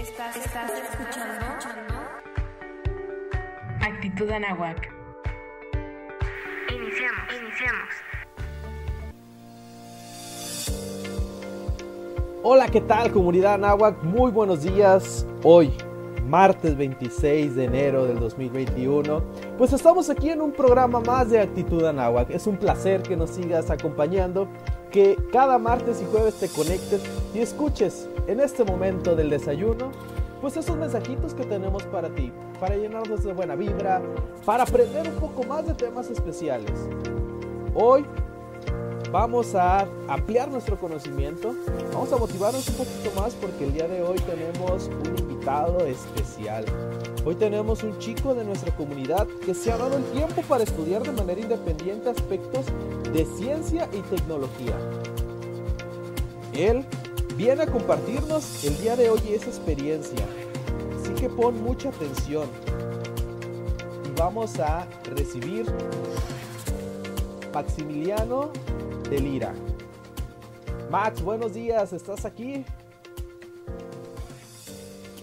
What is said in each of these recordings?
Estás, estás escuchando Actitud Anahuac. Iniciamos, iniciamos. Hola, ¿qué tal comunidad Anahuac? Muy buenos días. Hoy, martes 26 de enero del 2021, pues estamos aquí en un programa más de Actitud Anahuac. Es un placer que nos sigas acompañando, que cada martes y jueves te conectes y escuches en este momento del desayuno, pues esos mensajitos que tenemos para ti, para llenarnos de buena vibra, para aprender un poco más de temas especiales. Hoy vamos a ampliar nuestro conocimiento, vamos a motivarnos un poquito más porque el día de hoy tenemos un invitado especial. Hoy tenemos un chico de nuestra comunidad que se ha dado el tiempo para estudiar de manera independiente aspectos de ciencia y tecnología. Él viene a compartirnos el día de hoy esa experiencia, así que pon mucha atención y vamos a recibir Maximiliano de Lira. Max, buenos días, ¿estás aquí?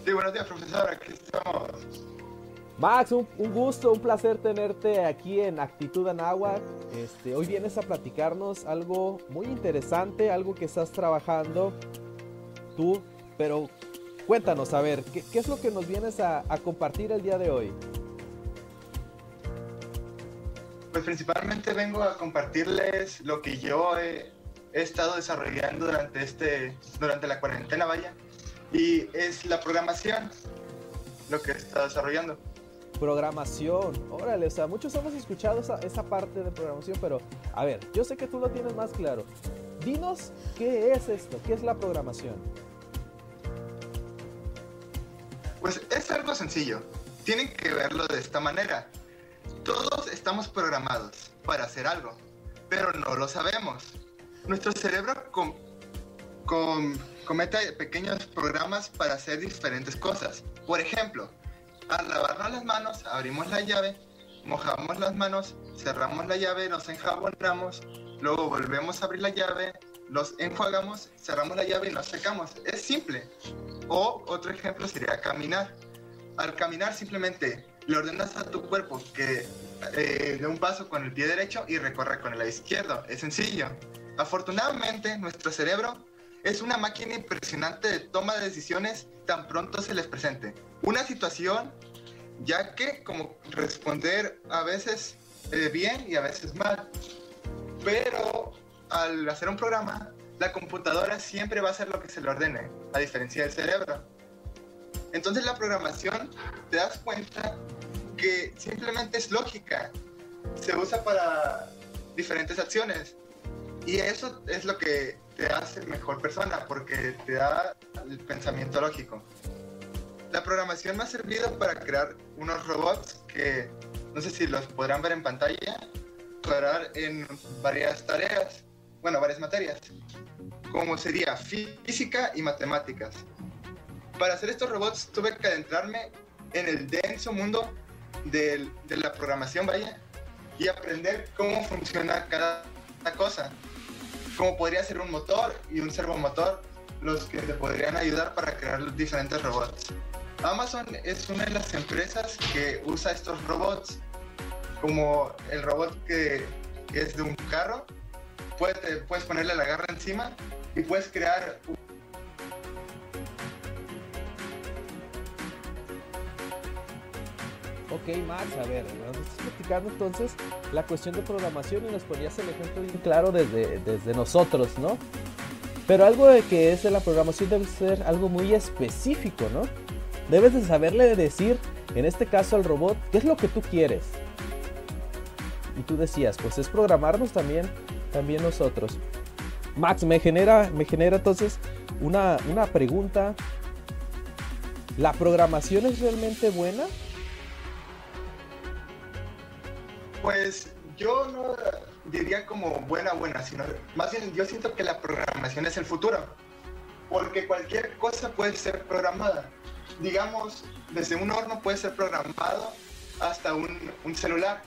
Sí, buenos días, profesor. Aquí estamos. Max, un, un gusto, un placer tenerte aquí en Actitud Anáhuac. Este, hoy vienes a platicarnos algo muy interesante, algo que estás trabajando tú, pero cuéntanos, a ver, ¿qué, qué es lo que nos vienes a, a compartir el día de hoy? Pues principalmente vengo a compartirles lo que yo he, he estado desarrollando durante, este, durante la cuarentena, vaya. Y es la programación, lo que he estado desarrollando. Programación, órale, o sea, muchos hemos escuchado esa, esa parte de programación, pero a ver, yo sé que tú lo tienes más claro. Dinos qué es esto, qué es la programación. Pues es algo sencillo. Tienen que verlo de esta manera. Todos estamos programados para hacer algo, pero no lo sabemos. Nuestro cerebro com- com- comete pequeños programas para hacer diferentes cosas. Por ejemplo, al lavarnos las manos, abrimos la llave, mojamos las manos, cerramos la llave, nos enjabonamos, luego volvemos a abrir la llave, nos enjuagamos, cerramos la llave y nos secamos. Es simple. O otro ejemplo sería caminar. Al caminar simplemente le ordenas a tu cuerpo que eh, dé un paso con el pie derecho y recorre con el izquierdo. Es sencillo. Afortunadamente, nuestro cerebro es una máquina impresionante de toma de decisiones tan pronto se les presente. Una situación, ya que como responder a veces eh, bien y a veces mal. Pero al hacer un programa, la computadora siempre va a hacer lo que se le ordene, a diferencia del cerebro. Entonces la programación, te das cuenta que simplemente es lógica. Se usa para diferentes acciones. Y eso es lo que te hace mejor persona, porque te da el pensamiento lógico. La programación me ha servido para crear unos robots que, no sé si los podrán ver en pantalla, colaborar en varias tareas, bueno, varias materias, como sería física y matemáticas. Para hacer estos robots tuve que adentrarme en el denso mundo de la programación, vaya, y aprender cómo funciona cada cosa. Como podría ser un motor y un servomotor, los que te podrían ayudar para crear los diferentes robots. Amazon es una de las empresas que usa estos robots, como el robot que, es de un carro, puedes, puedes ponerle la garra encima y puedes crear Ok, Max, a ver, nos estás platicando entonces la cuestión de programación y nos ponías el ejemplo bien claro desde, desde nosotros, ¿no? Pero algo de que es de la programación debe ser algo muy específico, ¿no? Debes de saberle decir, en este caso al robot, qué es lo que tú quieres. Y tú decías, pues es programarnos también, también nosotros. Max, me genera, me genera entonces una, una pregunta. ¿La programación es realmente buena? Pues yo no diría como buena, buena, sino más bien yo siento que la programación es el futuro. Porque cualquier cosa puede ser programada. Digamos, desde un horno puede ser programado hasta un, un celular.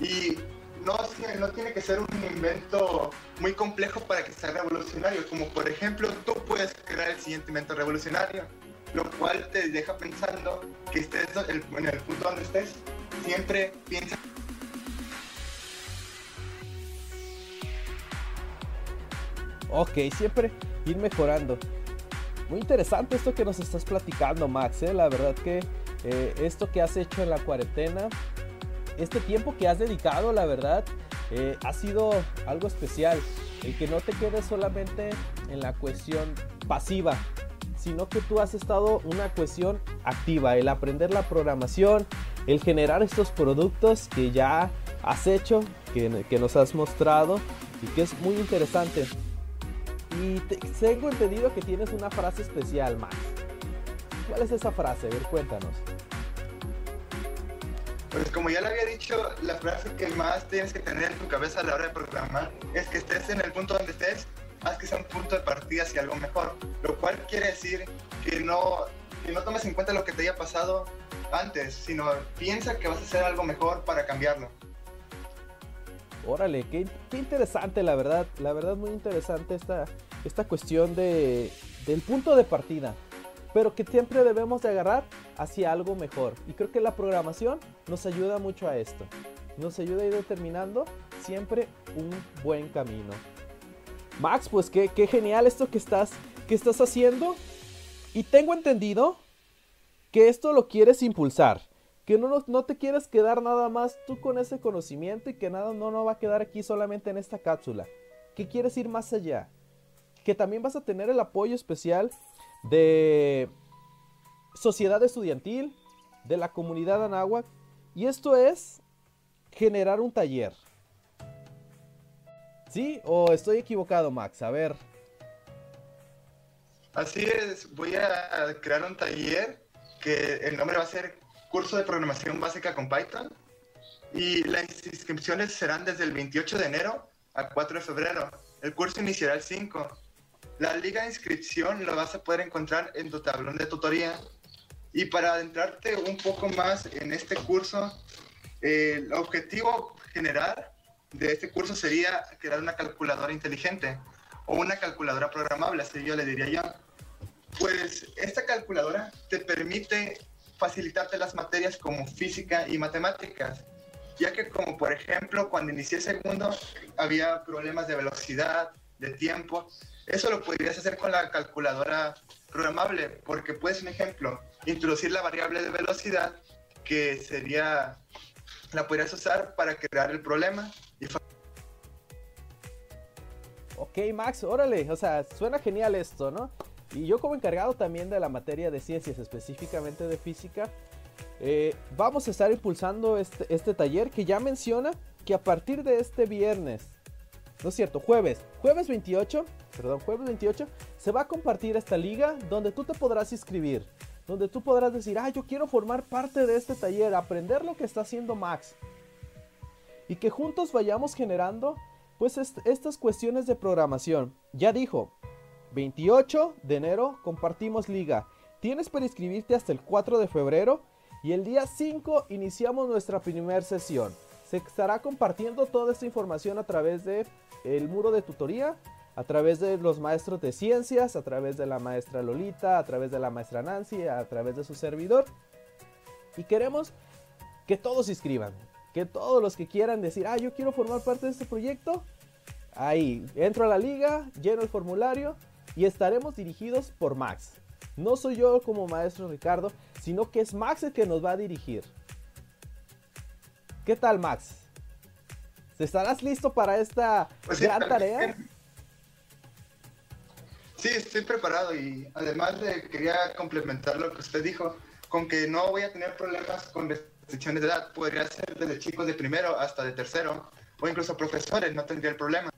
Y no, tiene- no tiene que ser un invento muy complejo para que sea revolucionario. Como por ejemplo, tú puedes crear el siguiente invento revolucionario. lo cual te deja pensando que estés en el punto donde estés, siempre piensa Ok, siempre ir mejorando. Muy interesante esto que nos estás platicando, Max. ¿eh? La verdad que eh, esto que has hecho en la cuarentena, este tiempo que has dedicado, la verdad, eh, ha sido algo especial. El que no te quedes solamente en la cuestión pasiva, sino que tú has estado una cuestión activa, el aprender la programación, el generar estos productos que ya has hecho, que, que nos has mostrado y que es muy interesante. Y tengo entendido que tienes una frase especial, Max. ¿Cuál es esa frase? A ver, cuéntanos. Pues como ya le había dicho, la frase que más tienes que tener en tu cabeza a la hora de programar es que estés en el punto donde estés, haz que sea un punto de partida hacia algo mejor. Lo cual quiere decir que no, que no tomes en cuenta lo que te haya pasado antes, sino piensa que vas a hacer algo mejor para cambiarlo. Órale, qué, interesante la verdad, la verdad muy interesante esta, esta cuestión de, del punto de partida, pero que siempre debemos de agarrar hacia algo mejor. Y creo que la programación nos ayuda mucho a esto, nos ayuda a ir determinando siempre un buen camino. Max, pues qué, qué genial esto que estás, que estás haciendo. Y tengo entendido que esto lo quieres impulsar que no, no te quieres quedar nada más tú con ese conocimiento y que nada no, no va a quedar aquí solamente en esta cápsula. Que quieres ir más allá. Que también vas a tener el apoyo especial de sociedad estudiantil, de la comunidad Anáhuac. Y esto es generar un taller. ¿Sí? ¿O estoy equivocado, Max? A ver. Así es, voy a crear un taller que el nombre va a ser curso de programación básica con Python y las inscripciones serán desde el 28 de enero a 4 de febrero. El curso iniciará el 5. La liga de inscripción lo vas a poder encontrar en tu tablón de tutoría. Y para adentrarte un poco más en este curso, el objetivo general de este curso sería crear una calculadora inteligente o una calculadora programable, así yo le diría yo. Pues esta calculadora te permite facilitarte las materias como física y matemáticas, ya que como por ejemplo cuando inicié segundo había problemas de velocidad, de tiempo, eso lo podrías hacer con la calculadora programable, porque puedes, un ejemplo, introducir la variable de velocidad, que sería, la podrías usar para crear el problema. Y... Ok, Max, órale, o sea, suena genial esto, ¿no? Y yo como encargado también de la materia de ciencias, específicamente de física, eh, vamos a estar impulsando este, este taller que ya menciona que a partir de este viernes, no es cierto, jueves, jueves 28, perdón, jueves 28, se va a compartir esta liga donde tú te podrás inscribir, donde tú podrás decir, ah, yo quiero formar parte de este taller, aprender lo que está haciendo Max. Y que juntos vayamos generando pues estas cuestiones de programación. Ya dijo, 28 de enero compartimos liga. Tienes para inscribirte hasta el 4 de febrero y el día 5 iniciamos nuestra primera sesión. Se estará compartiendo toda esta información a través de el muro de tutoría, a través de los maestros de ciencias, a través de la maestra Lolita, a través de la maestra Nancy, a través de su servidor. Y queremos que todos se inscriban, que todos los que quieran decir, ah, yo quiero formar parte de este proyecto, ahí, entro a la liga, lleno el formulario y estaremos dirigidos por Max. No soy yo como maestro Ricardo, sino que es Max el que nos va a dirigir. ¿Qué tal Max? ¿Estarás listo para esta pues gran tarea? Sí, estoy preparado y además de, quería complementar lo que usted dijo, con que no voy a tener problemas con restricciones de edad. Podría ser desde chicos de primero hasta de tercero o incluso profesores, no tendría el problema.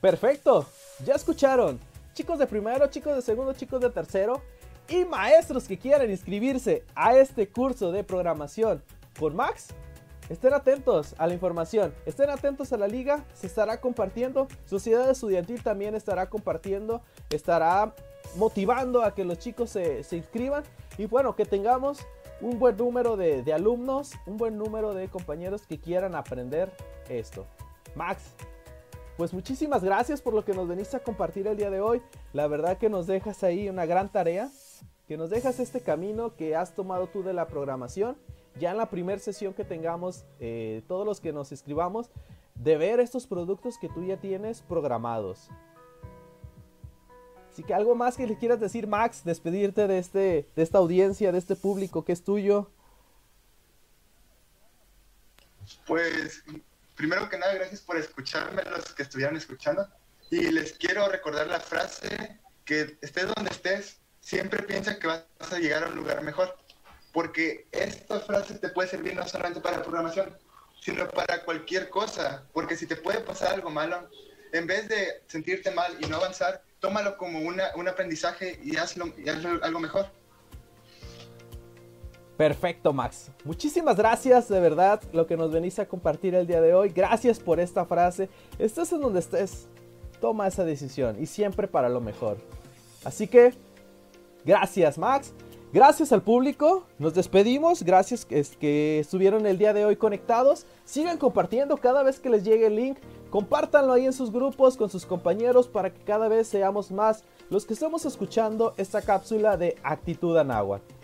Perfecto, ya escucharon, chicos de primero, chicos de segundo, chicos de tercero y maestros que quieran inscribirse a este curso de programación con Max. Estén atentos a la información, estén atentos a la liga, se estará compartiendo, Sociedad Estudiantil también estará compartiendo, estará motivando a que los chicos se, inscriban y bueno, que tengamos un buen número de, de alumnos, un buen número de compañeros que quieran aprender esto. Max, pues muchísimas gracias por lo que nos veniste a compartir el día de hoy. La verdad que nos dejas ahí una gran tarea. que nos dejas este camino que has tomado tú de la programación. Ya en la primera sesión que tengamos, eh, todos los que nos escribamos, de ver estos productos que tú ya tienes programados. Así que algo más que le quieras decir, Max, despedirte de, este, de esta audiencia, de este público que es tuyo. Pues, primero que nada, gracias por escucharme, los que estuvieran escuchando. Y les quiero recordar la frase, que estés donde estés, siempre piensa que vas a llegar a un lugar mejor. Porque esta frase te puede servir no solamente para programación, sino para cualquier cosa. Porque si te puede pasar algo malo, en vez de sentirte mal y no avanzar, tómalo como una, un aprendizaje y hazlo, y hazlo algo mejor. Perfecto, Max. Muchísimas gracias, de verdad, lo que nos venís a compartir el día de hoy. Gracias por esta frase. Estés en donde estés, toma esa decisión y siempre para lo mejor. Así que, gracias, Max. Gracias al público, nos despedimos, gracias que, que estuvieron el día de hoy conectados. Sigan compartiendo cada vez que les llegue el link, compártanlo ahí en sus grupos con sus compañeros para que cada vez seamos más los que estemos escuchando esta cápsula de Actitud Anáhuac.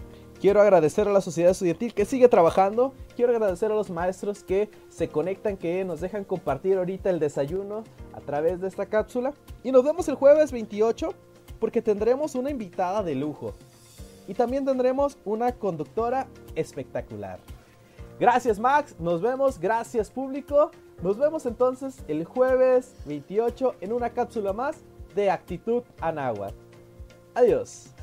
Quiero agradecer a la sociedad estudiantil que sigue trabajando. Quiero agradecer a los maestros que se conectan, que nos dejan compartir ahorita el desayuno a través de esta cápsula. Y nos vemos el jueves 28 porque tendremos una invitada de lujo. Y también tendremos una conductora espectacular. Gracias Max, nos vemos, gracias público. Nos vemos entonces el jueves 28 en una cápsula más de Actitud Anáhuac. Adiós.